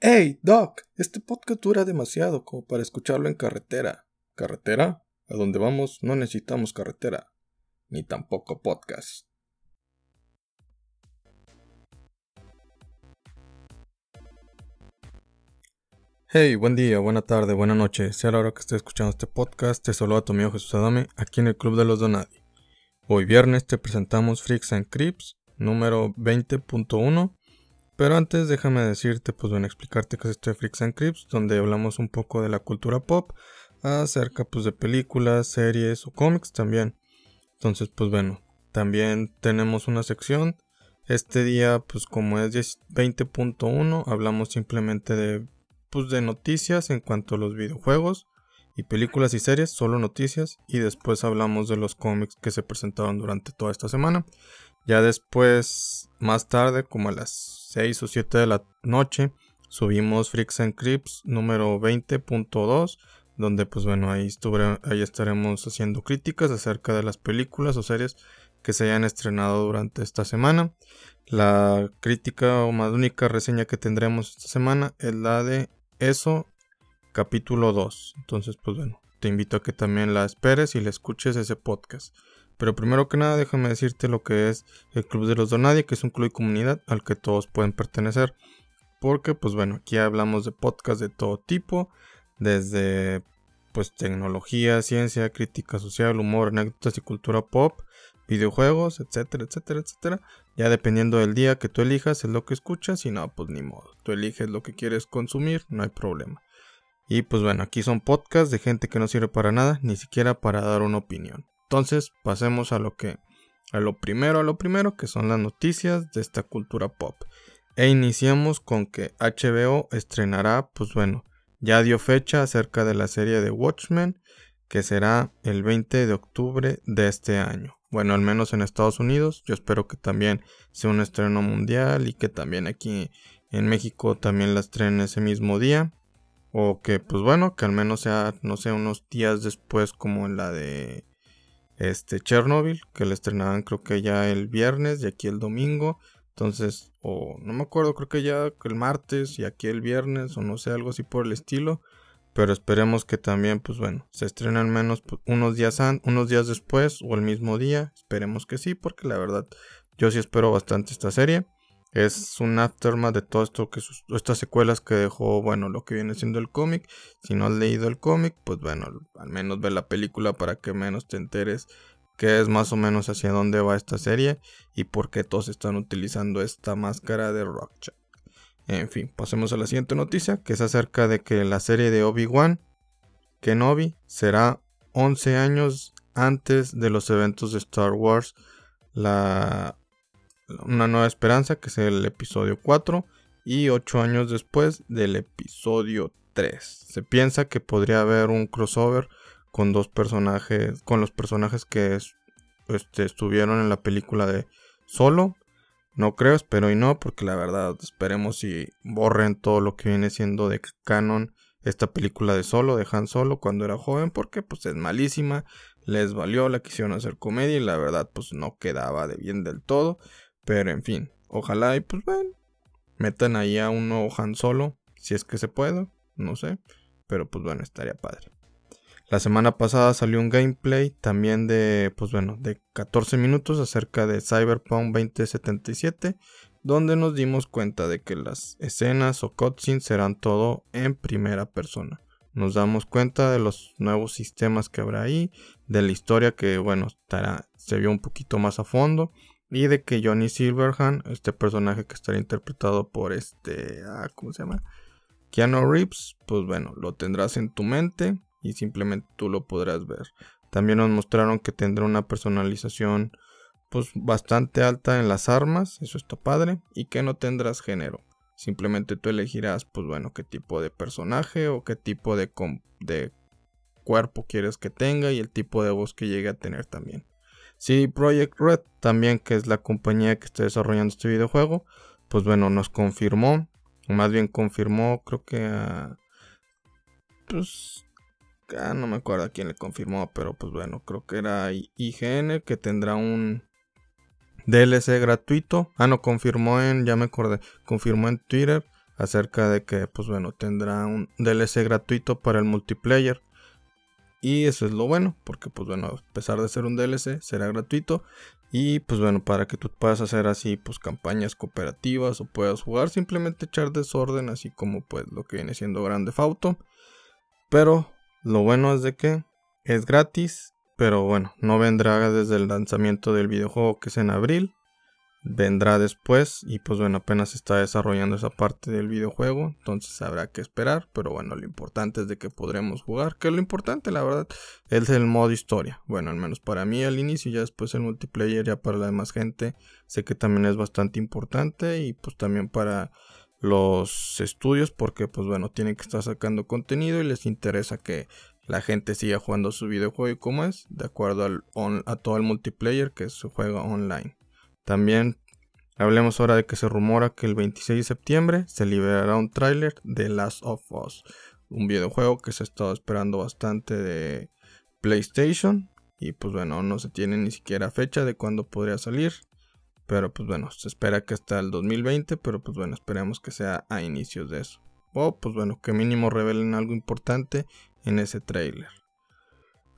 Hey, Doc, este podcast dura demasiado como para escucharlo en carretera. ¿Carretera? A donde vamos no necesitamos carretera, ni tampoco podcast. Hey, buen día, buena tarde, buena noche. Sea la hora que esté escuchando este podcast, te saluda tu amigo Jesús Adame aquí en el Club de los Donadi. Hoy viernes te presentamos Freaks and Creeps número 20.1 pero antes déjame decirte, pues bueno, explicarte que es este Freaks and Crips, donde hablamos un poco de la cultura pop, acerca pues de películas, series o cómics también. Entonces, pues bueno, también tenemos una sección. Este día, pues como es 20.1, hablamos simplemente de pues de noticias en cuanto a los videojuegos y películas y series, solo noticias, y después hablamos de los cómics que se presentaron durante toda esta semana. Ya después, más tarde, como a las 6 o 7 de la noche, subimos Freaks and Creeps número 20.2, donde pues bueno, ahí, ahí estaremos haciendo críticas acerca de las películas o series que se hayan estrenado durante esta semana. La crítica o más única reseña que tendremos esta semana es la de Eso, capítulo 2. Entonces, pues bueno, te invito a que también la esperes y le escuches ese podcast. Pero primero que nada, déjame decirte lo que es el Club de los Donadie, que es un club de comunidad al que todos pueden pertenecer. Porque, pues bueno, aquí hablamos de podcasts de todo tipo, desde pues tecnología, ciencia, crítica social, humor, anécdotas y cultura pop, videojuegos, etcétera, etcétera, etcétera. Ya dependiendo del día que tú elijas es lo que escuchas y no, pues ni modo. Tú eliges lo que quieres consumir, no hay problema. Y pues bueno, aquí son podcasts de gente que no sirve para nada, ni siquiera para dar una opinión. Entonces, pasemos a lo que a lo primero, a lo primero, que son las noticias de esta cultura pop. E iniciamos con que HBO estrenará, pues bueno, ya dio fecha acerca de la serie de Watchmen, que será el 20 de octubre de este año. Bueno, al menos en Estados Unidos. Yo espero que también sea un estreno mundial y que también aquí en México también la estrenen ese mismo día. O que, pues bueno, que al menos sea, no sé, unos días después como en la de este Chernobyl, que le estrenaban creo que ya el viernes y aquí el domingo. Entonces, o no me acuerdo, creo que ya el martes y aquí el viernes, o no sé, algo así por el estilo. Pero esperemos que también, pues bueno, se estrenen al menos pues, unos días, unos días después o el mismo día. Esperemos que sí, porque la verdad yo sí espero bastante esta serie es un aftermath de todo esto que estas secuelas que dejó, bueno, lo que viene siendo el cómic. Si no has leído el cómic, pues bueno, al menos ve la película para que menos te enteres qué es más o menos hacia dónde va esta serie y por qué todos están utilizando esta máscara de Rockchat. En fin, pasemos a la siguiente noticia, que es acerca de que la serie de Obi-Wan Kenobi será 11 años antes de los eventos de Star Wars. La una nueva esperanza, que es el episodio 4, y 8 años después del episodio 3. Se piensa que podría haber un crossover con dos personajes, con los personajes que este, estuvieron en la película de Solo. No creo, espero y no, porque la verdad esperemos si borren todo lo que viene siendo de canon esta película de Solo, de Han Solo cuando era joven, porque pues es malísima, les valió, la quisieron hacer comedia y la verdad pues no quedaba de bien del todo. Pero en fin, ojalá y pues bueno, metan ahí a un nuevo Han Solo, si es que se puede, no sé, pero pues bueno, estaría padre. La semana pasada salió un gameplay también de, pues bueno, de 14 minutos acerca de Cyberpunk 2077, donde nos dimos cuenta de que las escenas o cutscenes serán todo en primera persona. Nos damos cuenta de los nuevos sistemas que habrá ahí, de la historia que, bueno, estará, se vio un poquito más a fondo y de que Johnny Silverhand, este personaje que estará interpretado por este, ah, ¿cómo se llama? Keanu Reeves, pues bueno, lo tendrás en tu mente y simplemente tú lo podrás ver. También nos mostraron que tendrá una personalización pues bastante alta en las armas, eso está padre, y que no tendrás género. Simplemente tú elegirás, pues bueno, qué tipo de personaje o qué tipo de, de cuerpo quieres que tenga y el tipo de voz que llegue a tener también. Sí, Project Red, también que es la compañía que está desarrollando este videojuego, pues bueno, nos confirmó, más bien confirmó, creo que a... Pues... Ah, no me acuerdo a quién le confirmó, pero pues bueno, creo que era IGN que tendrá un DLC gratuito. Ah, no, confirmó en, ya me acordé, confirmó en Twitter acerca de que pues bueno tendrá un DLC gratuito para el multiplayer y eso es lo bueno porque pues bueno a pesar de ser un DLC será gratuito. Y pues bueno para que tú puedas hacer así pues campañas cooperativas o puedas jugar simplemente echar desorden así como pues lo que viene siendo Grande Fauto pero lo bueno es de que es gratis pero bueno no vendrá desde el lanzamiento del videojuego que es en abril vendrá después y pues bueno apenas está desarrollando esa parte del videojuego entonces habrá que esperar pero bueno lo importante es de que podremos jugar que lo importante la verdad es el modo historia. Bueno al menos para mí al inicio y ya después el multiplayer ya para la demás gente sé que también es bastante importante y pues también para los estudios porque pues bueno tienen que estar sacando contenido y les interesa que la gente siga jugando su videojuego y como es de acuerdo al a todo el multiplayer que se juega online también hablemos ahora de que se rumora que el 26 de septiembre se liberará un tráiler de Last of Us, un videojuego que se ha estado esperando bastante de PlayStation y pues bueno, no se tiene ni siquiera fecha de cuándo podría salir, pero pues bueno, se espera que hasta el 2020, pero pues bueno, esperemos que sea a inicios de eso. O pues bueno, que mínimo revelen algo importante en ese tráiler.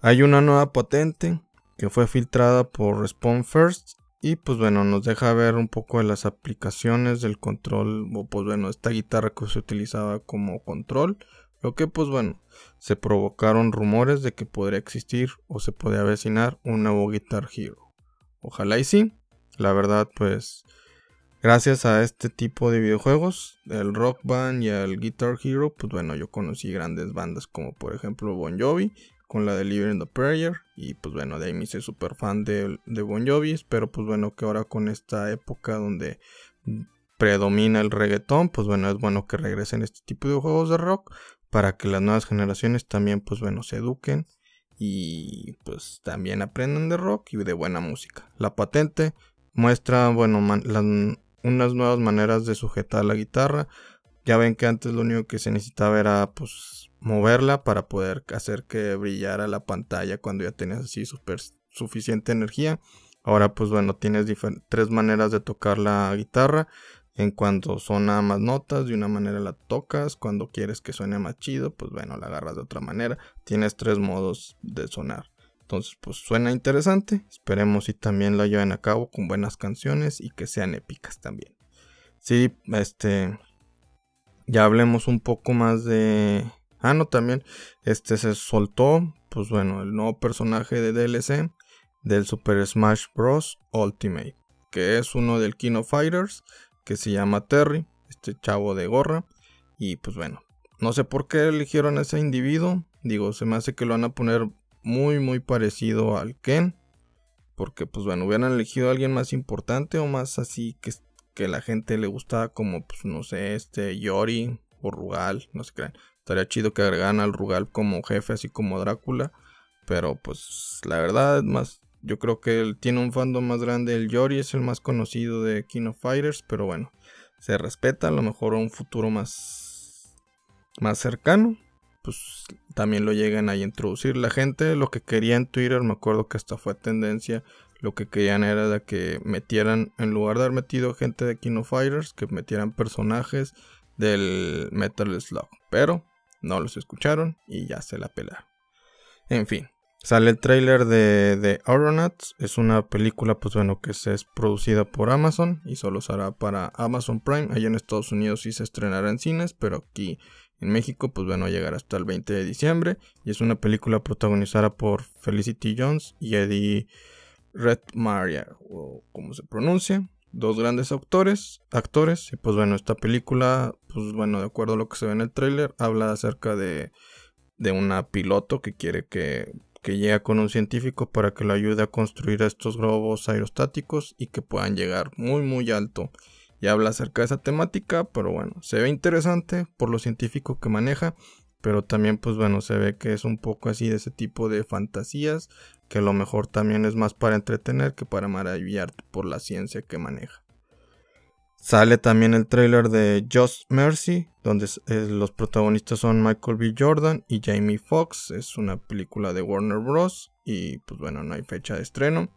Hay una nueva patente que fue filtrada por Respawn First y pues bueno, nos deja ver un poco de las aplicaciones del control, o pues bueno, esta guitarra que se utilizaba como control. Lo que pues bueno, se provocaron rumores de que podría existir o se podría avecinar un nuevo Guitar Hero. Ojalá y sí. La verdad pues gracias a este tipo de videojuegos, el Rock Band y el Guitar Hero, pues bueno, yo conocí grandes bandas como por ejemplo Bon Jovi con la de Living the Prayer. Y pues bueno, de ahí me hice súper fan de, Bon Jovi. Pero pues bueno, que ahora con esta época donde predomina el reggaetón, pues bueno, es bueno que regresen este tipo de juegos de rock para que las nuevas generaciones también pues bueno se eduquen y pues también aprendan de rock y de buena música. La patente muestra bueno unas nuevas maneras de sujetar la guitarra. Ya ven que antes lo único que se necesitaba era pues moverla para poder hacer que brillara la pantalla cuando ya tenías así super, suficiente energía. Ahora pues bueno, tienes tres maneras de tocar la guitarra. En cuanto suena más notas, de una manera la tocas. Cuando quieres que suene más chido, pues bueno, la agarras de otra manera. Tienes tres modos de sonar. Entonces, pues suena interesante. Esperemos y también la lleven a cabo con buenas canciones y que sean épicas también. Sí, este. Ya hablemos un poco más de Ah, no, también este se soltó, pues bueno, el nuevo personaje de DLC del Super Smash Bros. Ultimate, que es uno del King of Fighters, que se llama Terry, este chavo de gorra. Y pues bueno, no sé por qué eligieron a ese individuo. Digo, se me hace que lo van a poner muy, muy parecido al Ken. Porque pues bueno, hubieran elegido a alguien más importante o más así que, que la gente le gustaba como, pues no sé, este Yori o Rugal, no sé qué. Estaría chido que agregaran al Rugal como jefe, así como Drácula. Pero pues la verdad, más. Yo creo que él tiene un fandom más grande. El Yori es el más conocido de King of Fighters. Pero bueno, se respeta. A lo mejor un futuro más. Más cercano. Pues también lo llegan a introducir. La gente lo que quería en Twitter, me acuerdo que hasta fue tendencia. Lo que querían era de que metieran, en lugar de haber metido gente de King of Fighters, que metieran personajes del Metal Slug. Pero no los escucharon y ya se la pelaron. En fin, sale el trailer de, de Aeronauts. Es una película, pues bueno, que se es producida por Amazon y solo será para Amazon Prime. Allá en Estados Unidos sí se estrenará en cines, pero aquí en México, pues bueno, llegará hasta el 20 de diciembre. Y es una película protagonizada por Felicity Jones y Eddie Redmayne, o como se pronuncia dos grandes actores, actores y pues bueno, esta película, pues bueno, de acuerdo a lo que se ve en el tráiler, habla acerca de, de una piloto que quiere que, que llegue con un científico para que lo ayude a construir estos globos aerostáticos y que puedan llegar muy muy alto. Y habla acerca de esa temática, pero bueno, se ve interesante por lo científico que maneja, pero también pues bueno, se ve que es un poco así de ese tipo de fantasías que a lo mejor también es más para entretener que para maravillarte por la ciencia que maneja. Sale también el trailer de Just Mercy, donde los protagonistas son Michael B. Jordan y Jamie Foxx. Es una película de Warner Bros. Y pues bueno, no hay fecha de estreno.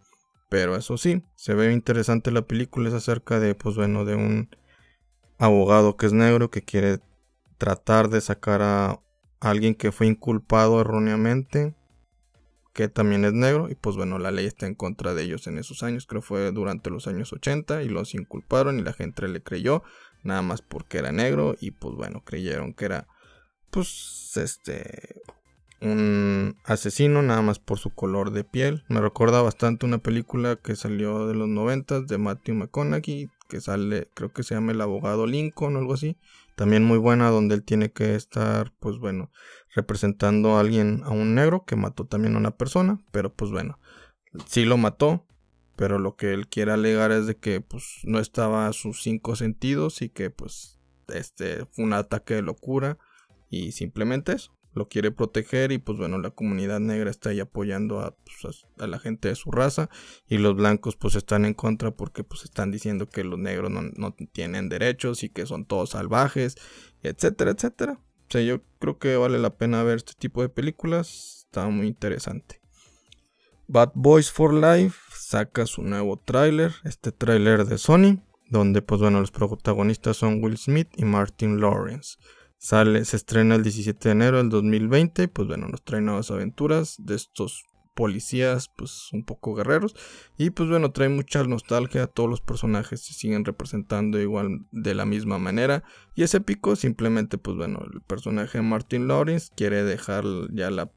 Pero eso sí, se ve interesante la película. Es acerca de, pues bueno, de un abogado que es negro que quiere tratar de sacar a alguien que fue inculpado erróneamente que también es negro y pues bueno la ley está en contra de ellos en esos años. Creo fue durante los años 80 y los inculparon y la gente le creyó nada más porque era negro y pues bueno creyeron que era pues este un asesino nada más por su color de piel. Me recuerda bastante una película que salió de los 90 de Matthew McConaughey que sale creo que se llama el abogado Lincoln o algo así también muy buena donde él tiene que estar pues bueno representando a alguien a un negro que mató también a una persona pero pues bueno sí lo mató pero lo que él quiere alegar es de que pues no estaba a sus cinco sentidos y que pues este fue un ataque de locura y simplemente eso lo quiere proteger y pues bueno la comunidad negra está ahí apoyando a, pues, a, la gente de su raza y los blancos pues están en contra porque pues están diciendo que los negros no, no tienen derechos y que son todos salvajes etcétera etcétera o sea yo creo que vale la pena ver este tipo de películas está muy interesante Bad Boys for Life saca su nuevo tráiler, este tráiler de Sony, donde pues bueno, los protagonistas son Will Smith y Martin Lawrence. Sale, se estrena el 17 de enero del 2020, pues bueno, nos trae nuevas aventuras de estos policías pues un poco guerreros. Y pues bueno trae mucha nostalgia todos los personajes se siguen representando igual de la misma manera. Y es épico simplemente pues bueno el personaje de Martin Lawrence quiere dejar ya la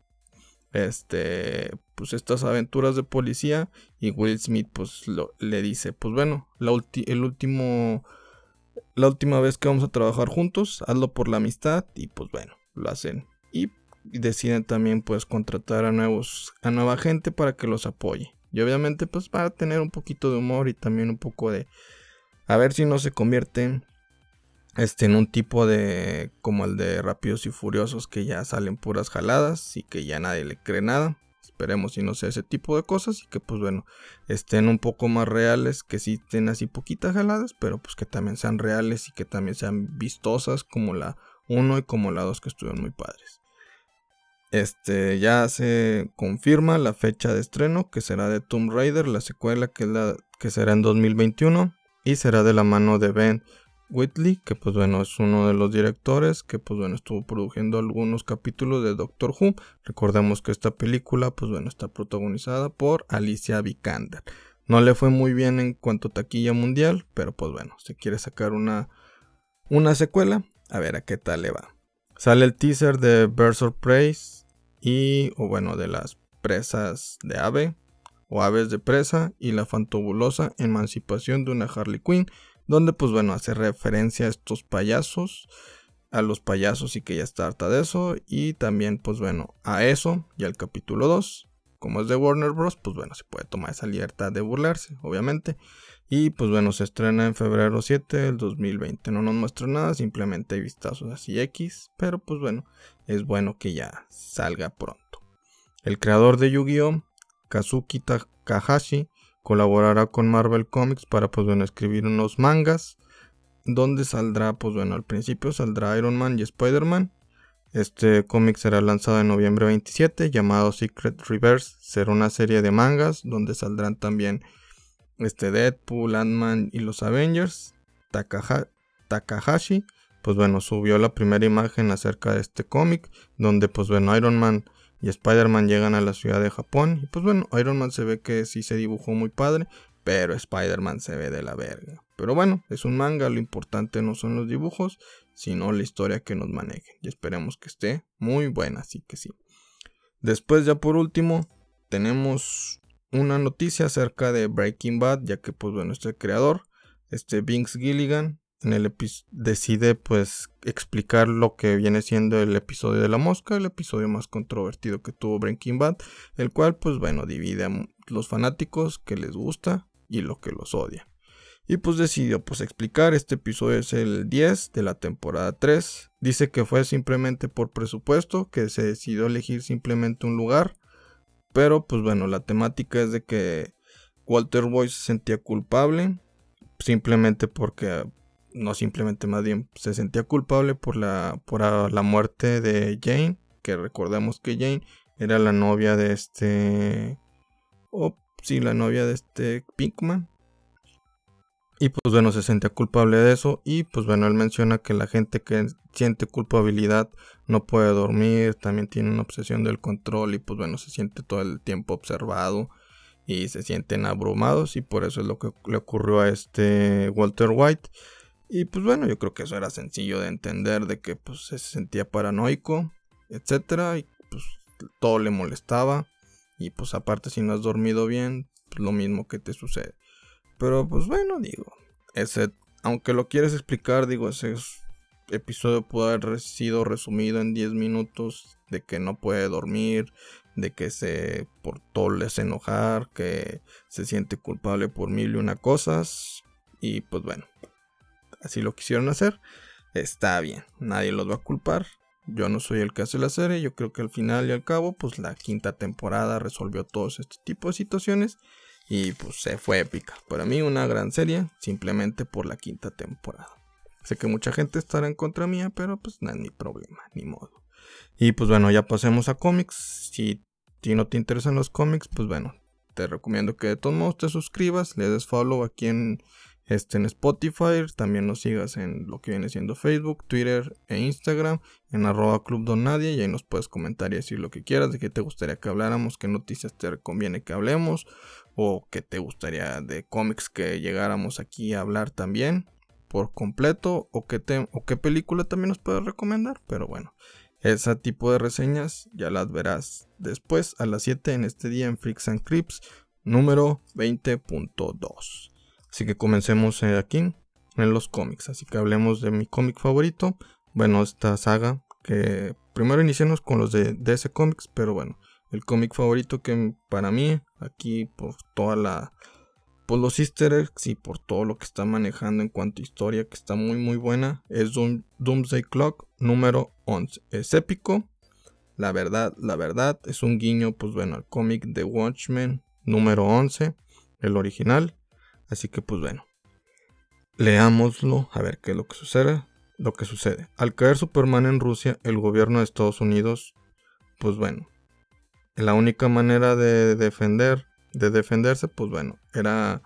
este, pues estas aventuras de policía y Will Smith pues le dice, pues bueno, el último, la última vez que vamos a trabajar juntos, hazlo por la amistad y pues bueno, lo hacen y deciden también pues contratar a nuevos, a nueva gente para que los apoye y obviamente pues para tener un poquito de humor y también un poco de a ver si no se convierten este, en un tipo de como el de Rápidos y Furiosos que ya salen puras jaladas y que ya nadie le cree nada. Esperemos y no sea ese tipo de cosas y que pues bueno, estén un poco más reales, que sí estén así poquitas jaladas, pero pues que también sean reales y que también sean vistosas como la 1 y como la 2 que estuvieron muy padres. Este ya se confirma la fecha de estreno que será de Tomb Raider, la secuela que, la, que será en 2021 y será de la mano de Ben Whitley, que pues bueno es uno de los directores que pues bueno estuvo produciendo algunos capítulos de Doctor Who. Recordemos que esta película pues bueno está protagonizada por Alicia Vikander. No le fue muy bien en cuanto a taquilla mundial, pero pues bueno, si quiere sacar una, una secuela, a ver a qué tal le va. Sale el teaser de Birds of Prey y, o bueno, de las presas de ave o aves de presa y la fantabulosa emancipación de una Harley Quinn donde pues bueno, hace referencia a estos payasos, a los payasos y que ya está harta de eso, y también pues bueno, a eso y al capítulo 2, como es de Warner Bros, pues bueno, se puede tomar esa libertad de burlarse, obviamente. Y pues bueno, se estrena en febrero 7 del 2020. No nos muestra nada, simplemente hay vistazos así X. Pero pues bueno, es bueno que ya salga pronto. El creador de Yu-Gi-Oh! Kazuki Takahashi colaborará con Marvel Comics para pues bueno escribir unos mangas donde saldrá pues bueno al principio saldrá Iron Man y Spider-Man. Este cómic será lanzado en noviembre 27 llamado Secret Reverse. Será una serie de mangas donde saldrán también este Deadpool, Ant-Man y los Avengers. Takahashi pues bueno subió la primera imagen acerca de este cómic donde pues bueno Iron Man y Spider-Man llegan a la ciudad de Japón. Y pues bueno, Iron Man se ve que sí se dibujó muy padre, pero Spider-Man se ve de la verga. Pero bueno, es un manga, lo importante no son los dibujos, sino la historia que nos manejen. Y esperemos que esté muy buena, así que sí. Después ya por último, tenemos una noticia acerca de Breaking Bad, ya que pues bueno, este creador, este Vince Gilligan, en el decide pues explicar lo que viene siendo el episodio de la mosca, el episodio más controvertido que tuvo Breaking Bad, el cual pues bueno divide a los fanáticos que les gusta y lo que los odia. Y pues decidió pues explicar, este episodio es el 10 de la temporada 3, dice que fue simplemente por presupuesto, que se decidió elegir simplemente un lugar, pero pues bueno, la temática es de que Walter Boyce se sentía culpable, simplemente porque no simplemente más bien se sentía culpable por la, por la muerte de Jane, que recordemos que Jane era la novia de este... Oh, sí, la novia de este Pinkman. Y pues bueno, se sentía culpable de eso. Y pues bueno, él menciona que la gente que siente culpabilidad no puede dormir, también tiene una obsesión del control y pues bueno, se siente todo el tiempo observado y se sienten abrumados y por eso es lo que le ocurrió a este Walter White. Y pues bueno, yo creo que eso era sencillo de entender, de que pues se sentía paranoico, etcétera, y pues todo le molestaba. Y pues aparte si no has dormido bien, pues lo mismo que te sucede. Pero pues bueno, digo, ese, aunque lo quieres explicar, digo, ese episodio pudo haber sido resumido en 10 minutos de que no puede dormir, de que se por todo le hace enojar, que se siente culpable por mil y una cosas. Y pues bueno, así lo quisieron hacer. Está bien, nadie los va a culpar. Yo no soy el que hace la serie, yo creo que al final y al cabo, pues la quinta temporada resolvió todos este tipo de situaciones y pues se fue épica. Para mí una gran serie, simplemente por la quinta temporada. Sé que mucha gente estará en contra mía, pero pues no es mi problema, ni modo. Y pues bueno, ya pasemos a cómics. Si, no te interesan los cómics, pues bueno, te recomiendo que de todos modos te suscribas, le des follow aquí en, este, en Spotify, también nos sigas en lo que viene siendo Facebook, Twitter e Instagram, en arroba Club Don Nadie, y ahí nos puedes comentar y decir lo que quieras, de qué te gustaría que habláramos, qué noticias te conviene que hablemos, o qué te gustaría de cómics que llegáramos aquí a hablar también por completo, o qué, o qué película también nos puedes recomendar, pero bueno. Ese tipo de reseñas ya las verás después a las 7 en este día en Freaks and Crips número 20.2. Así que comencemos eh, aquí en los cómics. Así que hablemos de mi cómic favorito. Bueno, esta saga que primero iniciamos con los de DC Comics, pero bueno, el cómic favorito que para mí, aquí por toda la. por los easter eggs y por todo lo que está manejando en cuanto a historia, que está muy muy buena, es Doomsday Clock número 11. Es épico, la verdad, la verdad, es un guiño, pues bueno, al cómic de Watchmen número 11, el original. Así que pues bueno, leámoslo a ver qué es lo que sucede. Lo que sucede. Al caer Superman en Rusia, el gobierno de Estados Unidos, pues bueno, la única manera de defender, de defenderse, pues bueno, era,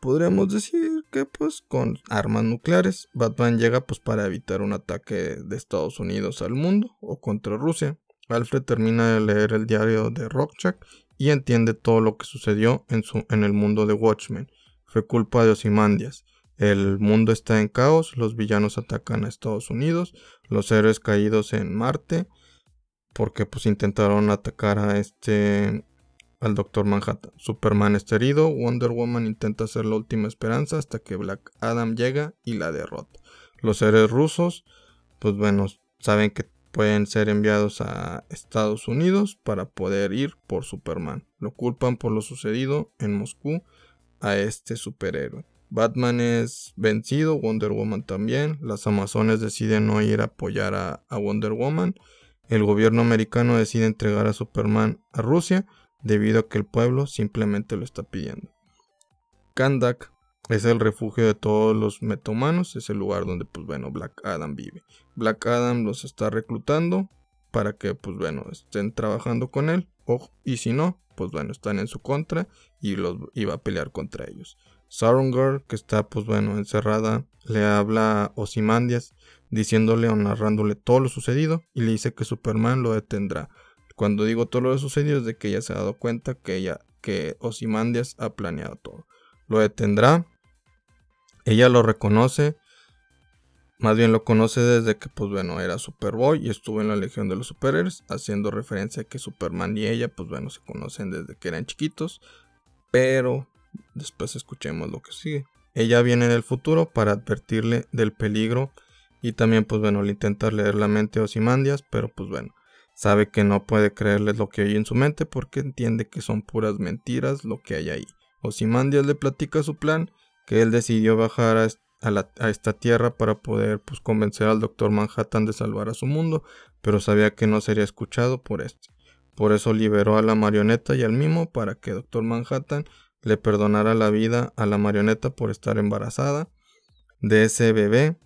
podríamos decir que pues con armas nucleares, Batman llega pues para evitar un ataque de Estados Unidos al mundo o contra Rusia. Alfred termina de leer el diario de Rorschach y entiende todo lo que sucedió en, su, en el mundo de Watchmen fue culpa de Osimandias. El mundo está en caos, los villanos atacan a Estados Unidos, los héroes caídos en Marte, porque pues intentaron atacar a este al Doctor Manhattan. Superman está herido, Wonder Woman intenta hacer la última esperanza hasta que Black Adam llega y la derrota. Los héroes rusos, pues bueno, saben que pueden ser enviados a Estados Unidos para poder ir por Superman. Lo culpan por lo sucedido en Moscú a este superhéroe. Batman es vencido, Wonder Woman también. Las Amazones deciden no ir a apoyar a, Wonder Woman. El gobierno americano decide entregar a Superman a Rusia debido a que el pueblo simplemente lo está pidiendo. Kandak es el refugio de todos los metahumanos, es el lugar donde pues bueno Black Adam vive. Black Adam los está reclutando para que pues bueno estén trabajando con él y si no pues bueno, están en su contra y los iba a pelear contra ellos. Girl, que está pues bueno encerrada, le habla a Osimandias diciéndole o narrándole todo lo sucedido y le dice que Superman lo detendrá. Cuando digo todo lo sucedido es de que ella se ha dado cuenta que ella que Osimandias ha planeado todo. Lo detendrá. Ella lo reconoce más bien lo conoce desde que, pues bueno, era Superboy y estuvo en la Legión de los Superhéroes, haciendo referencia a que Superman y ella, pues bueno, se conocen desde que eran chiquitos. Pero después escuchemos lo que sigue. Ella viene en el futuro para advertirle del peligro y también, pues bueno, le intenta leer la mente a Osimandias, pero pues bueno, sabe que no puede creerles lo que hay en su mente porque entiende que son puras mentiras lo que hay ahí. Osimandias le platica su plan, que él decidió bajar a, esta tierra para poder pues, convencer al Doctor Manhattan de salvar a su mundo, pero sabía que no sería escuchado por este. Por eso liberó a la marioneta y al mimo para que Doctor Manhattan le perdonara la vida a la marioneta por estar embarazada de ese bebé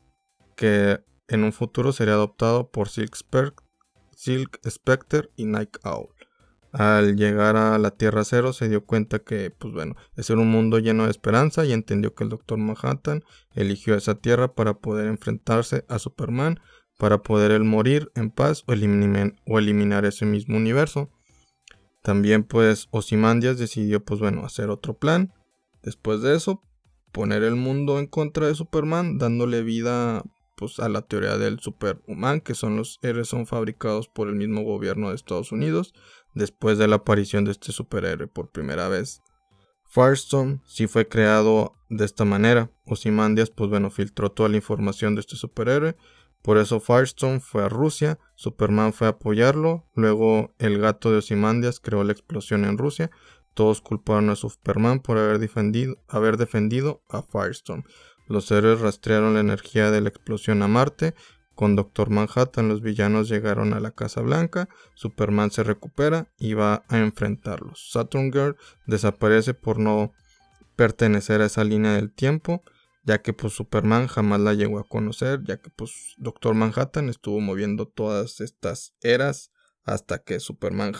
que en un futuro sería adoptado por Silk, Silk Spectre y Night Owl. Al llegar a la Tierra Cero se dio cuenta que, pues bueno, ese era un mundo lleno de esperanza y entendió que el Doctor Manhattan eligió esa Tierra para poder enfrentarse a Superman, para poder él morir en paz o, o eliminar ese mismo universo. También pues Osimandias decidió pues bueno hacer otro plan. Después de eso, poner el mundo en contra de Superman, dándole vida pues a la teoría del Superman, que son los héroes son fabricados por el mismo gobierno de Estados Unidos, después de la aparición de este superhéroe por primera vez. Firestorm sí fue creado de esta manera. Ozymandias, pues bueno, filtró toda la información de este superhéroe. Por eso Firestorm fue a Rusia, Superman fue a apoyarlo, luego el gato de Ozymandias creó la explosión en Rusia. Todos culparon a Superman por haber defendido, haber defendido a Firestorm. Los héroes rastrearon la energía de la explosión a Marte. Con Doctor Manhattan los villanos llegaron a la Casa Blanca, Superman se recupera y va a enfrentarlos. Saturn Girl desaparece por no pertenecer a esa línea del tiempo, ya que pues Superman jamás la llegó a conocer, ya que pues Doctor Manhattan estuvo moviendo todas estas eras hasta que Superman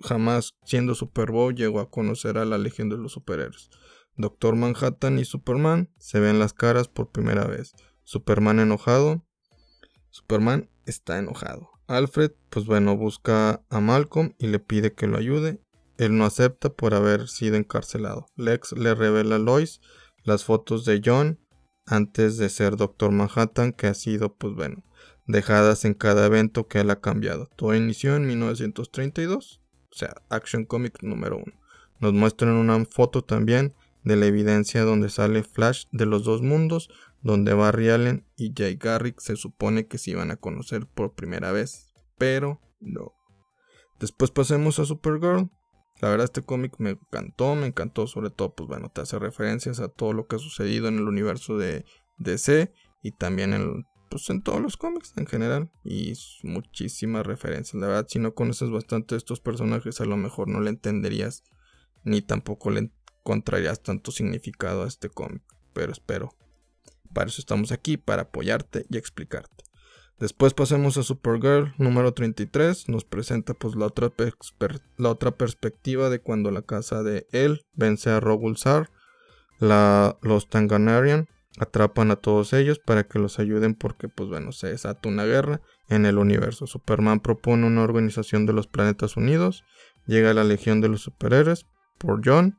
jamás siendo Superboy llegó a conocer a la Legión de los Superhéroes. Doctor Manhattan y Superman se ven las caras por primera vez. Superman enojado. Superman está enojado. Alfred, pues bueno, busca a Malcolm y le pide que lo ayude. Él no acepta por haber sido encarcelado. Lex le revela a Lois las fotos de John antes de ser Doctor Manhattan que ha sido, pues bueno, dejadas en cada evento que él ha cambiado. Todo inició en 1932, o sea, Action Comics número 1. Nos muestran una foto también de la evidencia donde sale Flash de los dos mundos, donde Barry Allen y Jay Garrick se supone que se iban a conocer por primera vez, pero no. Después pasemos a Supergirl. La verdad este cómic me encantó, me encantó sobre todo, pues bueno, te hace referencias a todo lo que ha sucedido en el universo de DC y también en, pues, en todos los cómics en general y muchísimas referencias. La verdad, si no conoces bastante estos personajes, a lo mejor no le entenderías ni tampoco le encontrarías tanto significado a este cómic, pero espero. Para eso estamos aquí, para apoyarte y explicarte. Después pasemos a Supergirl número 33, nos presenta pues la otra, perspectiva de cuando la casa de él vence a Rogulzar, la, los Tanganarian atrapan a todos ellos para que los ayuden porque pues bueno se desata una guerra en el universo. Superman propone una organización de los planetas unidos, llega la legión de los superhéroes por John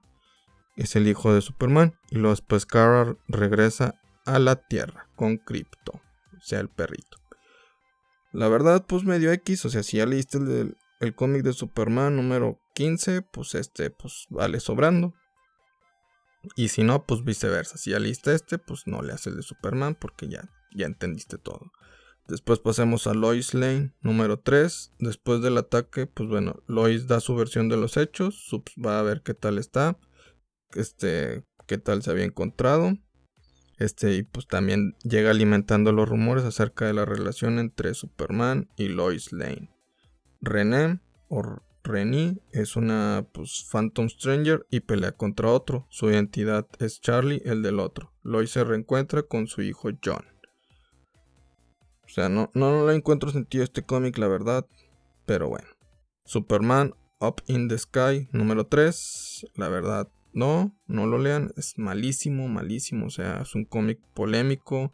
es el hijo de Superman. Y luego después Kara regresa a la Tierra con Crypto, o sea, el perrito. La verdad, pues medio X, o sea, si ya leíste el, el cómic de Superman número 15, pues este, pues vale sobrando. Y si no, pues viceversa. Si ya leíste este, pues no le haces el de Superman porque ya, ya entendiste todo. Después pasemos a Lois Lane número 3. Después del ataque, pues bueno, Lois da su versión de los hechos. Subs va a ver qué tal está este, qué tal se había encontrado. Este, y pues también llega alimentando los rumores acerca de la relación entre Superman y Lois Lane. René o Rennie es una pues, Phantom Stranger y pelea contra otro. Su identidad es Charlie, el del otro. Lois se reencuentra con su hijo John. O sea, no, no, le encuentro sentido a este cómic, la verdad. Pero bueno. Superman Up in the Sky número 3. La verdad, no, no lo lean, es malísimo, malísimo, o sea, es un cómic polémico.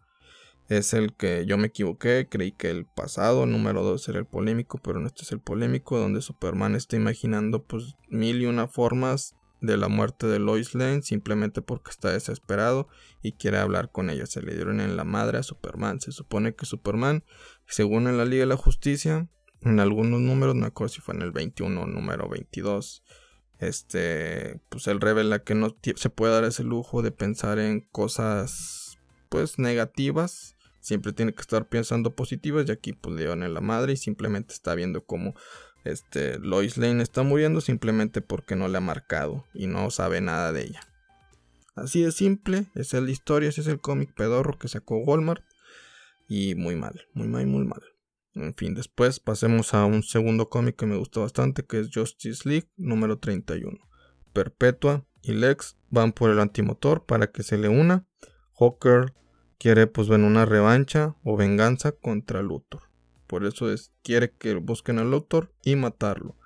Es el que yo me equivoqué, creí que el pasado, número 2, era el polémico, pero no este es el polémico, donde Superman está imaginando pues mil y una formas de la muerte de Lois Lane simplemente porque está desesperado y quiere hablar con ella. Se le dieron en la madre a Superman. Se supone que Superman, según en la Liga de la Justicia, en algunos números, no acuerdo si fue en el 21 o número 22, este, pues él revela que no se puede dar ese lujo de pensar en cosas, pues, negativas. Siempre tiene que estar pensando positivas. Y aquí, pues, le en la madre y simplemente está viendo cómo este, Lois Lane está muriendo simplemente porque no le ha marcado y no sabe nada de ella. Así de simple, esa es la historia, ese es el cómic pedorro que sacó Walmart. Y muy mal, muy mal, muy mal. En fin, después pasemos a un segundo cómic que me gusta bastante, que es Justice League número 31. Perpetua y Lex van por el antimotor para que se le una. Hawker quiere pues ver una revancha o venganza contra Luthor. Por eso es, quiere que busquen a Luthor y matarlo.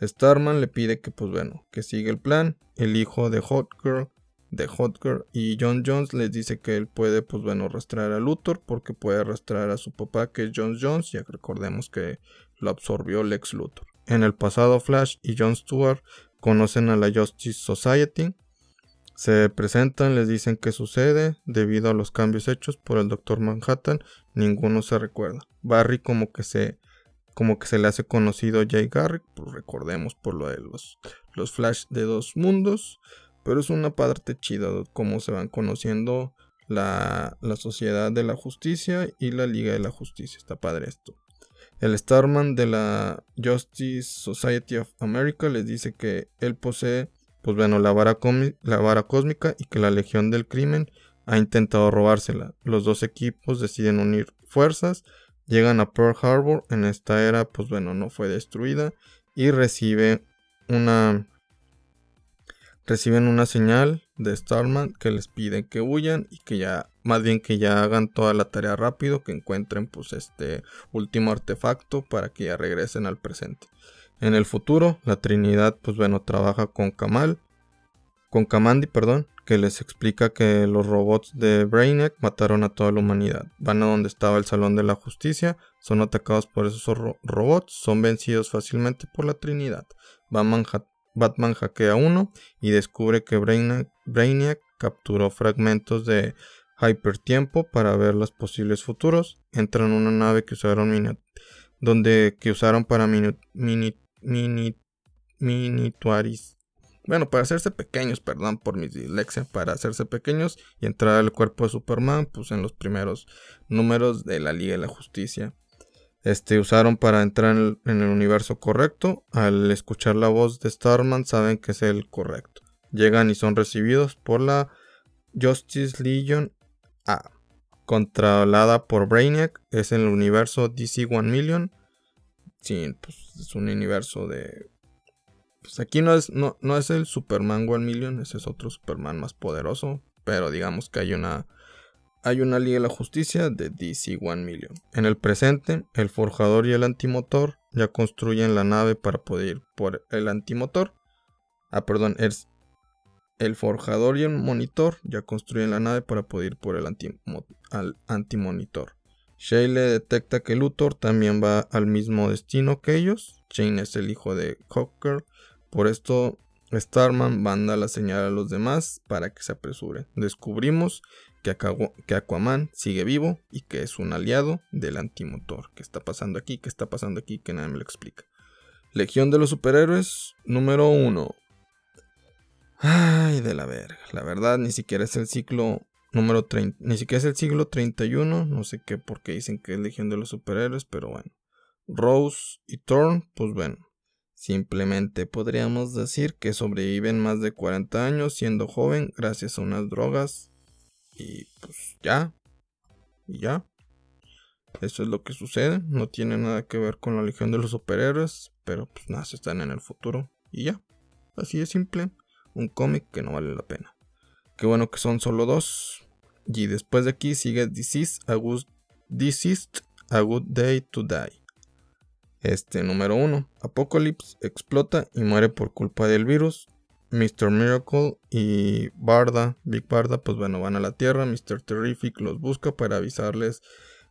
Starman le pide que, pues bueno, que siga el plan. El hijo de Girl, de Hot Girl y John Jones les dice que él puede, pues bueno, arrastrar a Luthor porque puede arrastrar a su papá, que es John Jones. Ya recordemos que lo absorbió Lex Luthor. En el pasado, Flash y John Stewart conocen a la Justice Society. Se presentan, les dicen qué sucede debido a los cambios hechos por el Doctor Manhattan. Ninguno se recuerda. Barry como que se como que se le hace conocido a Jay Garrick, pues recordemos por lo de los, los Flash de dos mundos, pero es una parte chida cómo se van conociendo la, la, Sociedad de la Justicia y la Liga de la Justicia, está padre esto. El Starman de la Justice Society of America les dice que él posee, pues bueno, la vara, la vara cósmica y que la Legión del Crimen ha intentado robársela. Los dos equipos deciden unir fuerzas Llegan a Pearl Harbor, en esta era, pues bueno, no fue destruida y recibe una reciben una señal de Starman que les pide que huyan y que ya, más bien que ya hagan toda la tarea rápido, que encuentren pues este último artefacto para que ya regresen al presente. En el futuro, la Trinidad pues bueno trabaja con Kamal, con Kamandi, perdón, que les explica que los robots de Brainiac mataron a toda la humanidad. Van a donde estaba el Salón de la Justicia, son atacados por esos robots, son vencidos fácilmente por la Trinidad. Batman, hackea uno y descubre que Brainiac, capturó fragmentos de Hypertiempo para ver los posibles futuros. Entra en una nave que usaron donde que usaron para mini, mini, mini, bueno, para hacerse pequeños, perdón por mi dislexia, para hacerse pequeños y entrar al cuerpo de Superman, pues en los primeros números de la Liga de la Justicia. Este usaron para entrar en el, universo correcto. Al escuchar la voz de Starman saben que es el correcto. Llegan y son recibidos por la Justice Legion A, controlada por Brainiac. Es el universo DC 1 Million. Sí, pues es un universo de pues aquí no es, no, no es el Superman One Million, ese es otro Superman más poderoso. Pero digamos que hay una, hay una Liga de la Justicia de DC One Million. En el presente, el forjador y el antimotor ya construyen la nave para poder ir por el antimotor. Ah, perdón, es el forjador y el monitor ya construyen la nave para poder ir por el al antimonitor. Detecta que Luthor también va al mismo destino que ellos. Shane es el hijo de Hawker por esto, Starman manda la señal a los demás para que se apresuren. Descubrimos que, que Aquaman sigue vivo y que es un aliado del antimotor. ¿Qué está pasando aquí? ¿Qué está pasando aquí? Que nadie me lo explica. Legión de los Superhéroes número 1. Ay, de la verga. La verdad, ni siquiera es el ciclo número 30. Ni siquiera es el siglo 31. No sé qué, por qué dicen que es Legión de los Superhéroes, pero bueno. Rose y Thorn, pues bueno. Simplemente podríamos decir que sobreviven más de 40 años siendo joven gracias a unas drogas. Y pues ya. Y ya. Eso es lo que sucede. No tiene nada que ver con la Legión de los Superhéroes. Pero pues nada, se están en el futuro. Y ya. Así de simple. Un cómic que no vale la pena. Qué bueno que son solo dos. Y después de aquí sigue Deceased, a good, a good Day to Die. Este número 1. Apocalypse explota y muere por culpa del virus. Mr. Miracle y Barda, Big Barda, pues bueno, van a la Tierra. Mr. Terrific los busca para avisarles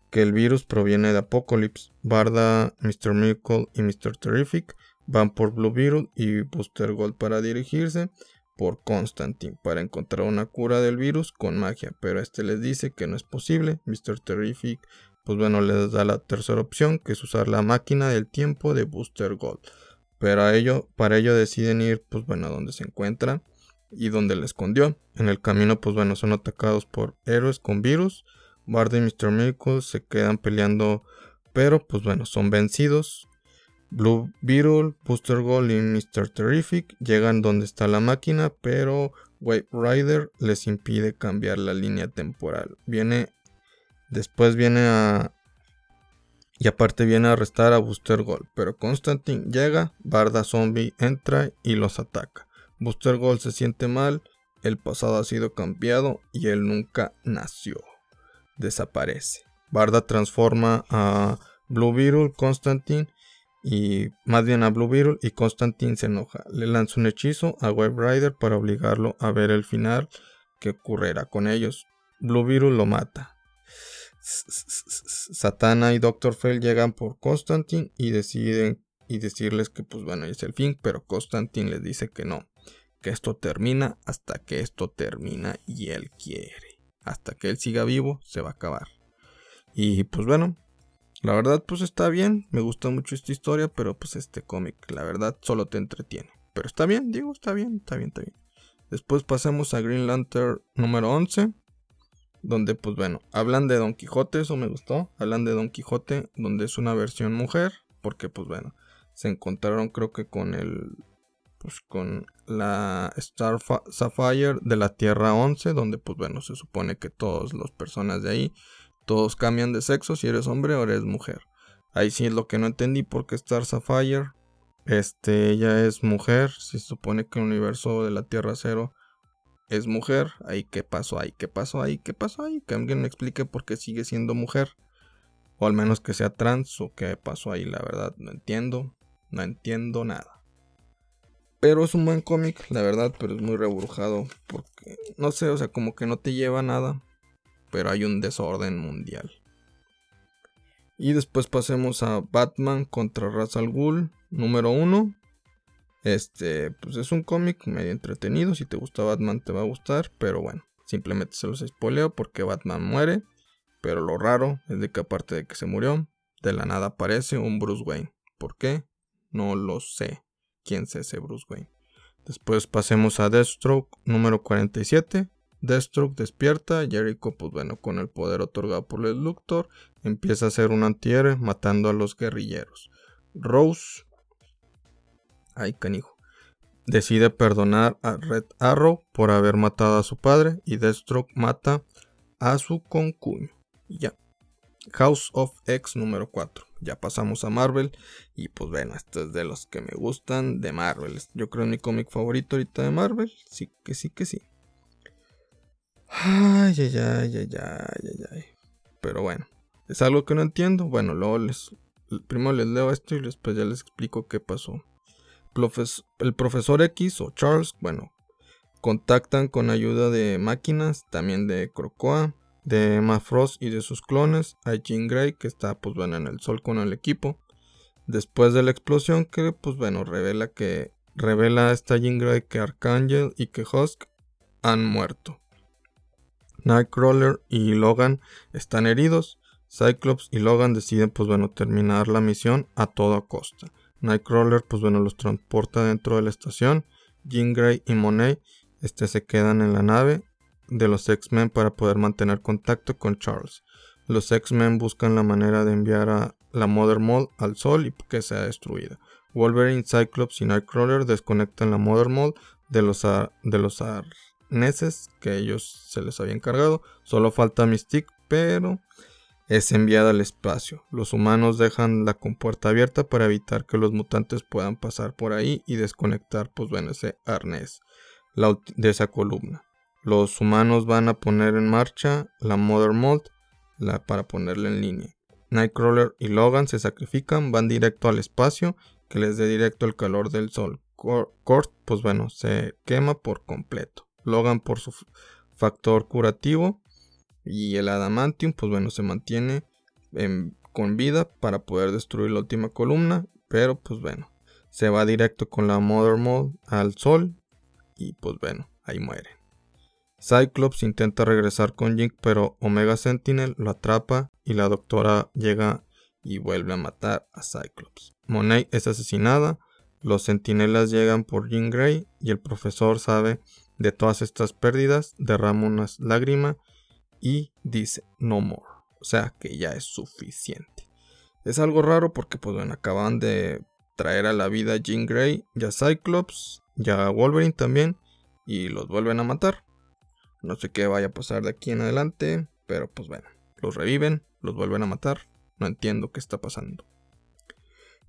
que el virus proviene de Apocalypse. Barda, Mr. Miracle y Mr. Terrific van por Blue Beetle y Booster Gold para dirigirse por Constantine para encontrar una cura del virus con magia, pero este les dice que no es posible. Mr. Terrific pues bueno, les da la tercera opción, que es usar la máquina del tiempo de Booster Gold. Pero a ello, para ello deciden ir, pues bueno, a donde se encuentra y donde le escondió. En el camino, pues bueno, son atacados por héroes con virus. Bard y Mr. Miracle se quedan peleando, pero pues bueno, son vencidos. Blue Beetle, Booster Gold y Mr. Terrific llegan donde está la máquina, pero White Rider les impide cambiar la línea temporal. Viene Después viene a... Y aparte viene a arrestar a Booster Gold. Pero Constantine llega, Barda Zombie entra y los ataca. Booster Gold se siente mal, el pasado ha sido cambiado y él nunca nació. Desaparece. Barda transforma a Blue Beetle, Constantine y más bien a Blue Beetle y Constantine se enoja. Le lanza un hechizo a Web Rider para obligarlo a ver el final que ocurrirá con ellos. Blue Beetle lo mata. Satana y Doctor Fell llegan por Constantine y deciden y decirles que pues bueno es el fin, pero Constantine les dice que no, que esto termina hasta que esto termina y él quiere. Hasta que él siga vivo se va a acabar. Y pues bueno, la verdad, pues está bien. Me gusta mucho esta historia, pero pues este cómic, la verdad, solo te entretiene. Pero está bien, digo, está bien, está bien, está bien. Después pasamos a Green Lantern número 11. Donde, pues bueno, hablan de Don Quijote, eso me gustó. Hablan de Don Quijote, donde es una versión mujer. Porque, pues bueno, se encontraron, creo que con el. Pues con la Star Sapphire de la Tierra 11. Donde, pues bueno, se supone que todas las personas de ahí todos cambian de sexo si eres hombre o eres mujer. Ahí sí es lo que no entendí porque Star Sapphire, este, ella es mujer. Se supone que el universo de la Tierra Cero es mujer. Ahí qué pasó ahí, qué pasó ahí, qué pasó ahí. Que alguien me explique por qué sigue siendo mujer. O al menos que sea trans o qué pasó ahí, la verdad. No entiendo. No entiendo nada. Pero es un buen cómic, la verdad, pero es muy reburjado. Porque, no sé, o sea, como que no te lleva nada pero hay un desorden mundial. Y después pasemos a Batman contra Ra's al número 1. Este, pues es un cómic medio entretenido. Si te gusta Batman, te va a gustar. Pero bueno, simplemente se los spoileo porque Batman muere. Pero lo raro es de que, aparte de que se murió, de la nada aparece un Bruce Wayne. ¿Por qué? No lo sé. ¿Quién es ese Bruce Wayne? Después pasemos a Deathstroke número 47. Deathstroke despierta, Jericho, pues bueno, con el poder otorgado por el Luthor, empieza a ser un antihéroe matando a los guerrilleros. Rose, ay canijo, decide perdonar a Red Arrow por haber matado a su padre y Deathstroke mata a su concuño. Ya. House of X número 4. Ya pasamos a Marvel. Y pues bueno, esto es de los que me gustan de Marvel. Yo creo mi cómic favorito ahorita de Marvel. Sí que sí que sí. Ay, ay, ay, ay, ay, ay, Pero bueno, es algo que no entiendo. Bueno, luego les. Primero les leo esto y después ya les explico qué pasó. El profesor X o Charles, bueno, contactan con ayuda de máquinas, también de Crocoa, de Emma Frost y de sus clones, a Jean Grey, que está, pues bueno, en el sol con el equipo. Después de la explosión, que, pues bueno, revela que. Revela esta Jean Grey que Archangel y que Husk han muerto. Nightcrawler y Logan están heridos. Cyclops y Logan deciden, pues bueno, terminar la misión a toda costa. Nightcrawler, pues bueno, los transporta dentro de la estación. Jean Grey y Monet este, se quedan en la nave de los X-Men para poder mantener contacto con Charles. Los X-Men buscan la manera de enviar a la Mother Mold al sol y que sea destruida. Wolverine, Cyclops y Nightcrawler desconectan la Mother Mold de los, de los Neces que ellos se les había encargado. Solo falta Mystique, pero es enviada al espacio. Los humanos dejan la compuerta abierta para evitar que los mutantes puedan pasar por ahí y desconectar, pues bueno, ese arnés de esa columna. Los humanos van a poner en marcha la Mother Mold la, para ponerla en línea. Nightcrawler y Logan se sacrifican, van directo al espacio que les dé directo el calor del sol. Kurt, pues bueno, se quema por completo. Logan por su factor curativo y el adamantium pues bueno se mantiene con vida para poder destruir la última columna pero pues bueno se va directo con la Mother Mold al sol y pues bueno ahí muere. Cyclops intenta regresar con Jink pero Omega Sentinel lo atrapa y la doctora llega y vuelve a matar a Cyclops. Monet es asesinada los sentinelas llegan por Jean Grey y el profesor sabe de todas estas pérdidas, derrama una lágrima y dice no more. O sea que ya es suficiente. Es algo raro porque pues bueno, acaban de traer a la vida a Jean Grey y a Cyclops, ya Wolverine también, y los vuelven a matar. No sé qué vaya a pasar de aquí en adelante, pero pues bueno, los reviven, los vuelven a matar. No entiendo qué está pasando.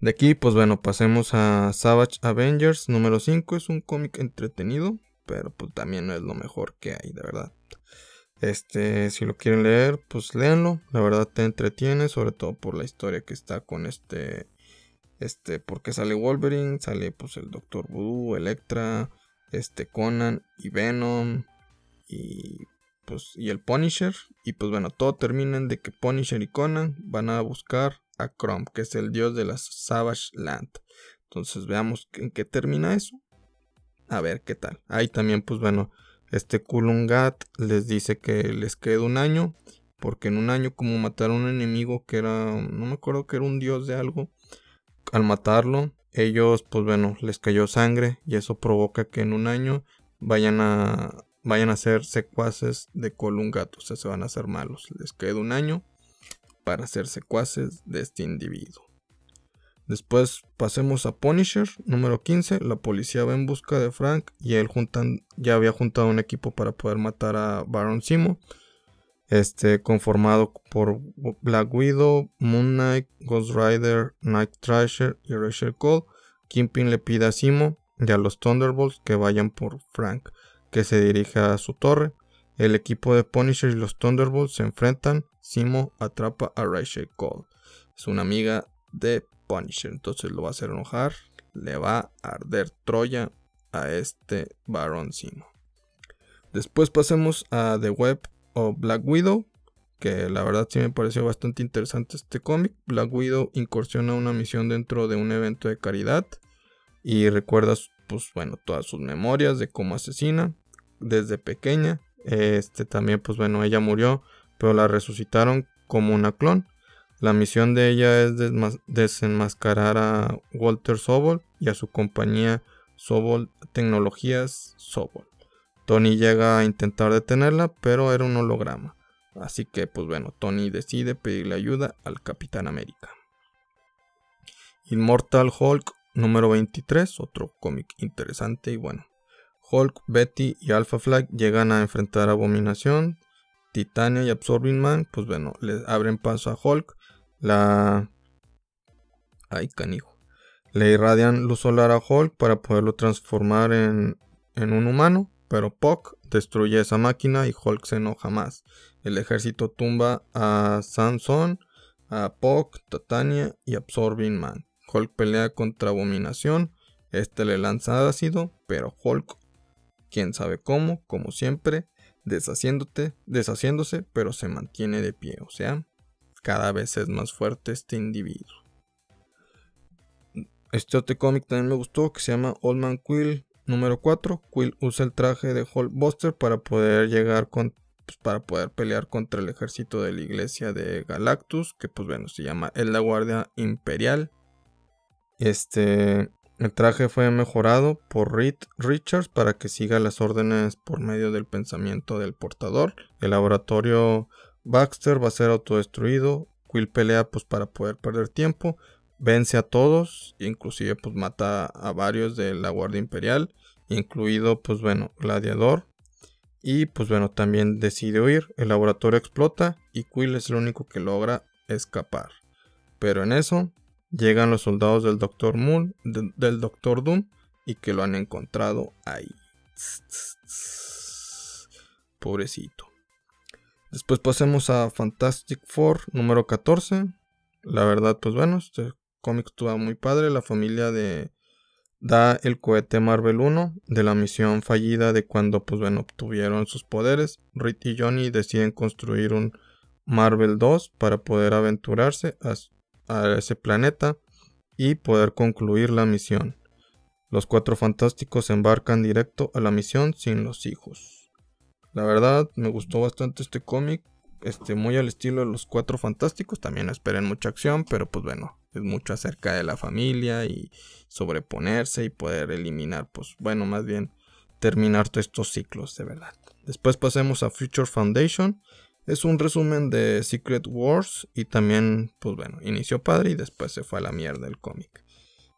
De aquí, pues bueno, pasemos a Savage Avengers número 5. Es un cómic entretenido pero pues también no es lo mejor que hay, de verdad. Este, si lo quieren leer, pues léanlo. La verdad te entretiene, sobre todo por la historia que está con este Este, porque sale Wolverine, sale pues el Doctor Voodoo, Electra, este Conan y Venom y pues y el Punisher y pues bueno, todo termina en de que Punisher y Conan van a buscar a Chrome, que es el dios de la Savage Land. Entonces veamos en qué termina eso. A ver qué tal. Ahí también pues bueno, este Kulungat les dice que les queda un año porque en un año como mataron a un enemigo que era no me acuerdo que era un dios de algo al matarlo ellos pues bueno les cayó sangre y eso provoca que en un año vayan a vayan a ser secuaces de Colungat, o sea, se van a hacer malos. Les queda un año para ser secuaces de este individuo. Después pasemos a Punisher, número 15. La policía va en busca de Frank y él juntan, ya había juntado un equipo para poder matar a Baron Simo. Este, conformado por Black Widow, Moon Knight, Ghost Rider, Night Thrasher y Rachel Cole. Kingpin le pide a Simo y a los Thunderbolts que vayan por Frank que se dirige a su torre. El equipo de Punisher y los Thunderbolts se enfrentan. Simo atrapa a Rachel Cole. Es una amiga de Entonces lo va a hacer enojar. Le va a arder Troya a este Simo. Después pasemos a The Web of Black Widow, que la verdad sí me pareció bastante interesante este cómic. Black Widow incursiona una misión dentro de un evento de caridad y recuerda pues bueno todas sus memorias de cómo asesina desde pequeña. Este también, pues bueno, ella murió, pero la resucitaron como una clon. La misión de ella es desenmascarar a Walter Sobol y a su compañía Sobol Tecnologías Sobol. Tony llega a intentar detenerla, pero era un holograma. Así que, pues bueno, Tony decide pedirle ayuda al Capitán América. Immortal Hulk número 23, otro cómic interesante y bueno. Hulk, Betty y Alpha Flag llegan a enfrentar a Abominación, Titania y Absorbing Man, pues bueno, le abren paso a Hulk, la... Ay, canijo. Le irradian luz solar a Hulk para poderlo transformar en, en un humano, pero Puck destruye esa máquina y Hulk se enoja más. El ejército tumba a Samson, a Puck, Titania y Absorbing Man. Hulk pelea contra Abominación, este le lanza ácido, pero Hulk quién sabe cómo, como siempre, deshaciéndote, deshaciéndose, pero se mantiene de pie, o sea, cada vez es más fuerte este individuo. Este otro cómic también me gustó, que se llama Old Man Quill número 4. Quill usa el traje de Hulkbuster para poder llegar con pues, para poder pelear contra el ejército de la iglesia de Galactus, que pues bueno, se llama es la Guardia Imperial. Este el traje fue mejorado por Reed Richards para que siga las órdenes por medio del pensamiento del portador. El laboratorio Baxter va a ser autodestruido. Quill pelea pues para poder perder tiempo. Vence a todos, inclusive pues mata a varios de la Guardia Imperial, incluido pues bueno, Gladiador. Y pues bueno, también decide huir. El laboratorio explota y Quill es el único que logra escapar. Pero en eso Llegan los soldados del Doctor Moon, del Doctor Doom, y que lo han encontrado ahí. Pobrecito. Después pasemos a Fantastic Four número 14. La verdad, pues bueno, este cómic estuvo muy padre. La familia de da el cohete Marvel 1 de la misión fallida de cuando pues bueno obtuvieron sus poderes. Reed y Johnny deciden construir un Marvel 2 para poder aventurarse a, a ese planeta y poder concluir la misión. Los cuatro fantásticos embarcan directo a la misión sin los hijos. La verdad, me gustó bastante este cómic. Este, muy al estilo de los cuatro fantásticos. También esperen mucha acción, pero pues bueno, es mucho acerca de la familia y sobreponerse y poder eliminar, pues bueno, más bien terminar todos estos ciclos de verdad. Después pasemos a Future Foundation. Es un resumen de Secret Wars y también, pues bueno, inició padre y después se fue a la mierda el cómic.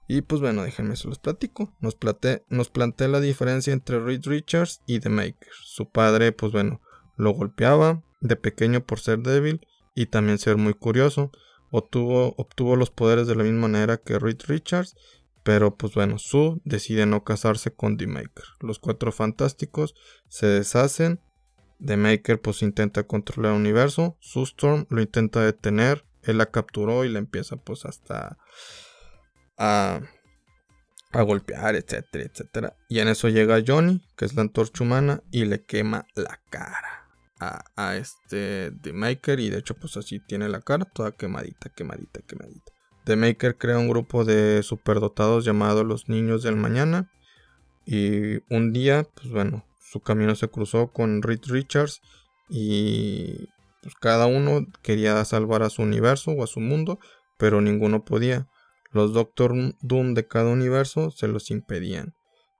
Y pues bueno, déjenme se los platico. Nos, nos plantea la diferencia entre Reed Richards y The Maker. Su padre, pues bueno, lo golpeaba de pequeño por ser débil y también ser muy curioso. Obtuvo, obtuvo los poderes de la misma manera que Reed Richards, pero pues bueno, Sue decide no casarse con The Maker. Los cuatro fantásticos se deshacen The Maker pues intenta controlar el universo. Sustorm lo intenta detener. Él la capturó y la empieza pues hasta a, golpear, etcétera, etcétera. Y en eso llega Johnny, que es la antorcha humana, y le quema la cara a, a este The Maker. Y de hecho, pues así tiene la cara, toda quemadita, quemadita, quemadita. The Maker crea un grupo de superdotados llamado los Niños del Mañana. Y un día, pues bueno, su camino se cruzó con Reed Richards y pues cada uno quería salvar a su universo o a su mundo, pero ninguno podía. Los Doctor Doom de cada universo se los impedían.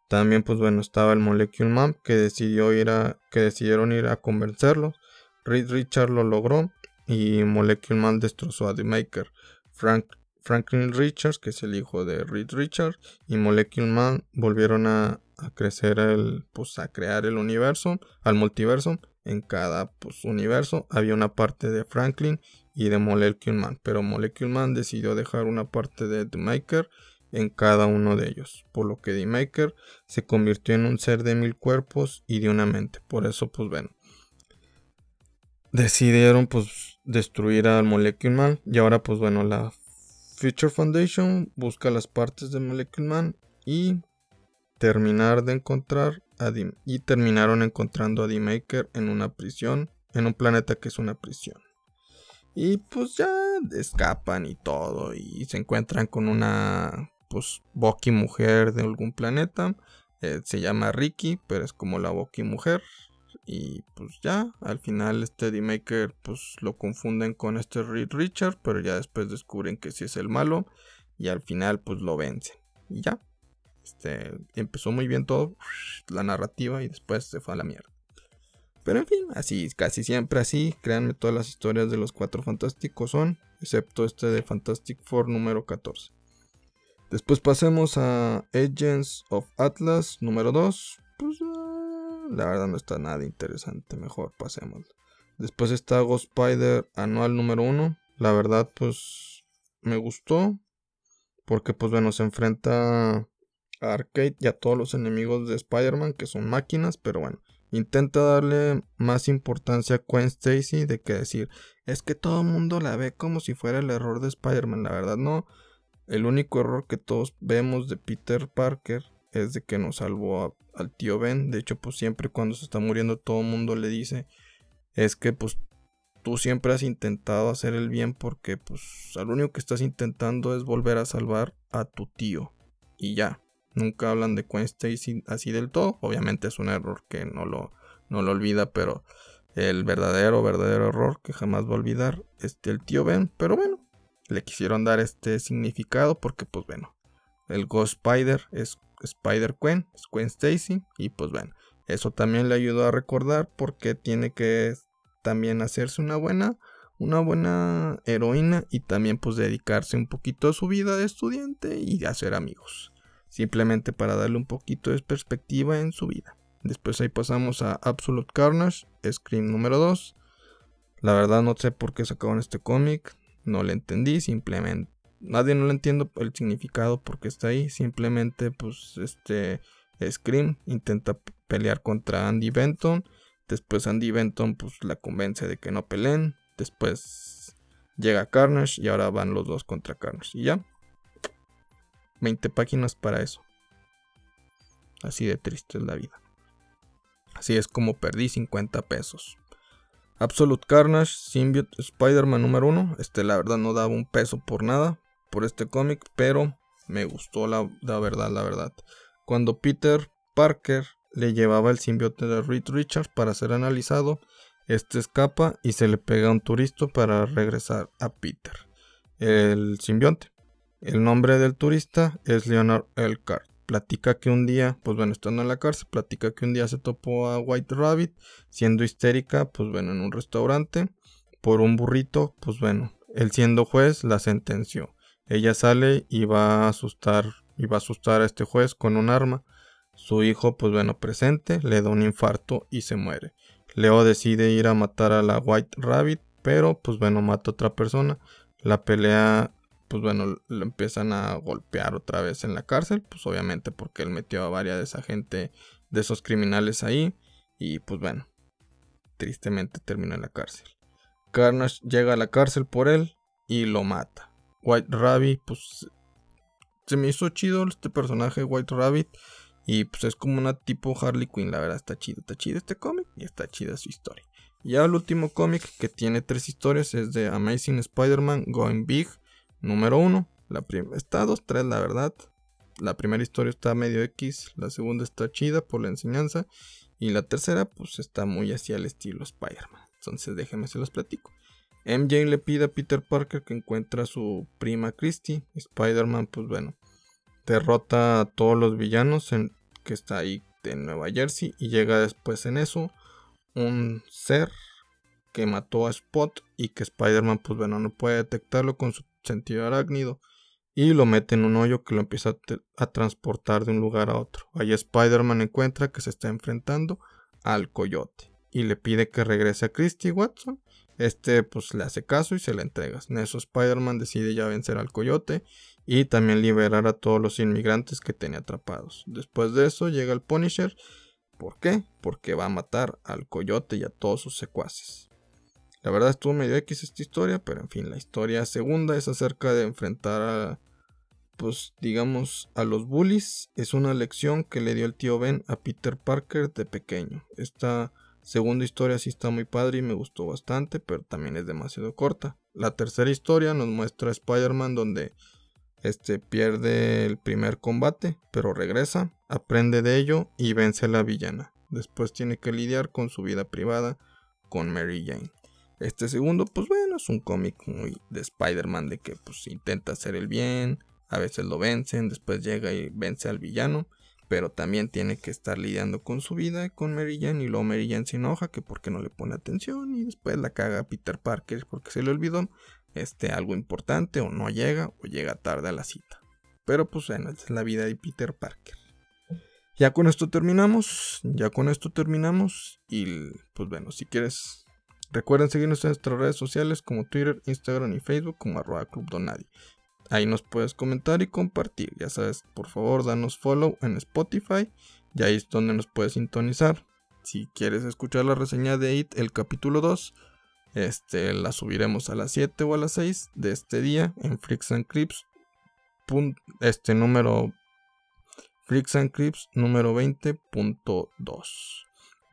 También, pues bueno, estaba el Molecule Man que decidió ir a, que decidieron ir a convencerlo. Reed Richards lo logró y Molecule Man destrozó a The Maker. Frank Franklin Richards, que es el hijo de Reed Richards, y Molecule Man volvieron a, crecer el, pues a crear el universo, al multiverso. En cada pues, universo había una parte de Franklin y de Molecule Man, pero Molecule Man decidió dejar una parte de The Maker en cada uno de ellos, por lo que The Maker se convirtió en un ser de mil cuerpos y de una mente. Por eso, pues bueno, decidieron pues destruir al Molecule Man y ahora pues bueno la Future Foundation busca las partes de Molecule Man y terminar de encontrar a Dim y terminaron encontrando a D-Maker en una prisión, en un planeta que es una prisión. Y pues ya escapan y todo y se encuentran con una pues Bucky mujer de algún planeta. Eh, se llama Ricky, pero es como la Bucky mujer. Y pues ya, al final este D-Maker pues lo confunden con este Reed Richard, pero ya después descubren que sí es el malo y al final pues lo vencen. Y ya, este, empezó muy bien todo, la narrativa y después se fue a la mierda. Pero en fin, así, casi siempre así, créanme, todas las historias de los cuatro fantásticos son, excepto este de Fantastic Four número 14. Después pasemos a Agents of Atlas número 2. Pues la verdad no está nada interesante, mejor pasemos. Después está Ghost Spider anual número 1. La verdad, pues me gustó. Porque, pues bueno, se enfrenta a Arcade y a todos los enemigos de Spider-Man, que son máquinas, pero bueno. Intenta darle más importancia a Gwen Stacy de que decir, es que todo el mundo la ve como si fuera el error de Spider-Man. La verdad, no. El único error que todos vemos de Peter Parker es de que nos salvó al tío Ben. De hecho, pues siempre cuando se está muriendo todo el mundo le dice, es que pues tú siempre has intentado hacer el bien porque pues lo único que estás intentando es volver a salvar a tu tío. Y ya, nunca hablan de Gwen Stacy así del todo. Obviamente es un error que no lo, no lo olvida, pero el verdadero, verdadero error que jamás va a olvidar es el tío Ben. Pero bueno, le quisieron dar este significado porque pues bueno, el Ghost Spider es Spider Gwen, es Gwen Stacy y pues bueno, eso también le ayudó a recordar porque tiene que también hacerse una buena una buena heroína y también pues dedicarse un poquito a su vida de estudiante y hacer amigos. Simplemente para darle un poquito de perspectiva en su vida. Después ahí pasamos a Absolute Carnage, Scream número 2. La verdad no sé por qué sacaron este cómic, no le entendí, simplemente nadie no le entiendo el significado porque está ahí. Simplemente, pues, este Scream intenta pelear contra Andy Benton. Después Andy Benton, pues, la convence de que no peleen. Después llega Carnage y ahora van los dos contra Carnage. Y ya. 20 páginas para eso. Así de triste es la vida. Así es como perdí 50 pesos. Absolute Carnage, Symbiote Spider-Man número 1. Este la verdad no daba un peso por nada por este cómic, pero me gustó la, verdad, la verdad. Cuando Peter Parker le llevaba el simbionte de Reed Richards para ser analizado, este escapa y se le pega a un turista para regresar a Peter, el simbionte. El nombre del turista es Leonard Elcart. Platica que un día, pues bueno, estando en la cárcel, platica que un día se topó a White Rabbit siendo histérica, pues bueno, en un restaurante por un burrito, pues bueno, él siendo juez la sentenció. Ella sale y va a asustar y va a asustar a este juez con un arma. Su hijo, pues bueno, presente, le da un infarto y se muere. Leo decide ir a matar a la White Rabbit, pero pues bueno, mata a otra persona. La pelea, pues bueno, lo empiezan a golpear otra vez en la cárcel, pues obviamente porque él metió a varias de esa gente, de esos criminales ahí. Y pues bueno, tristemente terminó en la cárcel. Carnage llega a la cárcel por él y lo mata. White Rabbit, pues se me hizo chido este personaje White Rabbit. Y pues es como una tipo Harley Quinn, la verdad está chido, está chido este cómic y está chida su historia. Ya el último cómic que tiene tres historias es de Amazing Spider-Man Going Big, número uno. La está dos, tres, la verdad. La primera historia está medio X, la segunda está chida por la enseñanza y la tercera pues está muy hacia el estilo Spider-Man. Entonces déjenme se los platico. MJ le pide a Peter Parker que encuentre a su prima Christie. Spider-Man pues bueno, derrota a todos los villanos en, que está ahí de Nueva Jersey y llega después en eso un ser que mató a Spot y que Spider-Man pues bueno no puede detectarlo con su sentido arácnido y lo mete en un hoyo que lo empieza a, transportar de un lugar a otro. Ahí Spider-Man encuentra que se está enfrentando al coyote y le pide que regrese a Christy Watson. Este pues le hace caso y se le entrega. En eso Spider-Man decide ya vencer al coyote y también liberar a todos los inmigrantes que tenía atrapados. Después de eso llega el Punisher. ¿Por qué? Porque va a matar al coyote y a todos sus secuaces. La verdad estuvo medio X esta historia, pero en fin, la historia segunda es acerca de enfrentar a, pues digamos, a los bullies. Es una lección que le dio el tío Ben a Peter Parker de pequeño. Esta segunda historia sí está muy padre y me gustó bastante, pero también es demasiado corta. La tercera historia nos muestra a Spider-Man donde este pierde el primer combate, pero regresa, aprende de ello y vence a la villana. Después tiene que lidiar con su vida privada con Mary Jane. Este segundo, pues bueno, es un cómic muy de Spider-Man de que pues intenta hacer el bien, a veces lo vencen, después llega y vence al villano, pero también tiene que estar lidiando con su vida con Mary Jane y luego Mary Jane se enoja que porque no le pone atención y después la caga Peter Parker porque se le olvidó este algo importante o no llega o llega tarde a la cita. Pero pues bueno, es la vida de Peter Parker. Ya con esto terminamos, ya con esto terminamos y pues bueno, si quieres Recuerden seguirnos en nuestras redes sociales como Twitter, Instagram y Facebook como arroba Club Donadi. Ahí nos puedes comentar y compartir. Ya sabes, por favor, danos follow en Spotify. Y ahí es donde nos puedes sintonizar. Si quieres escuchar la reseña de IT, el capítulo 2, este, la subiremos a las 7 o a las 6 de este día en Freaks. Este número Freaks and Clips número 20.2.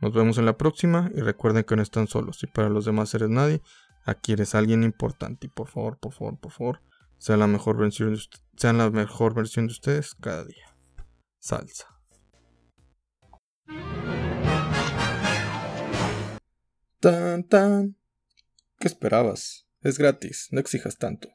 Nos vemos en la próxima y recuerden que no están solos y para los demás eres nadie. Aquí eres alguien importante y por favor, por favor, por favor, sean la mejor versión de, sean la mejor versión de ustedes cada día. Salsa. Tan tan. ¿Qué esperabas? Es gratis, no exijas tanto.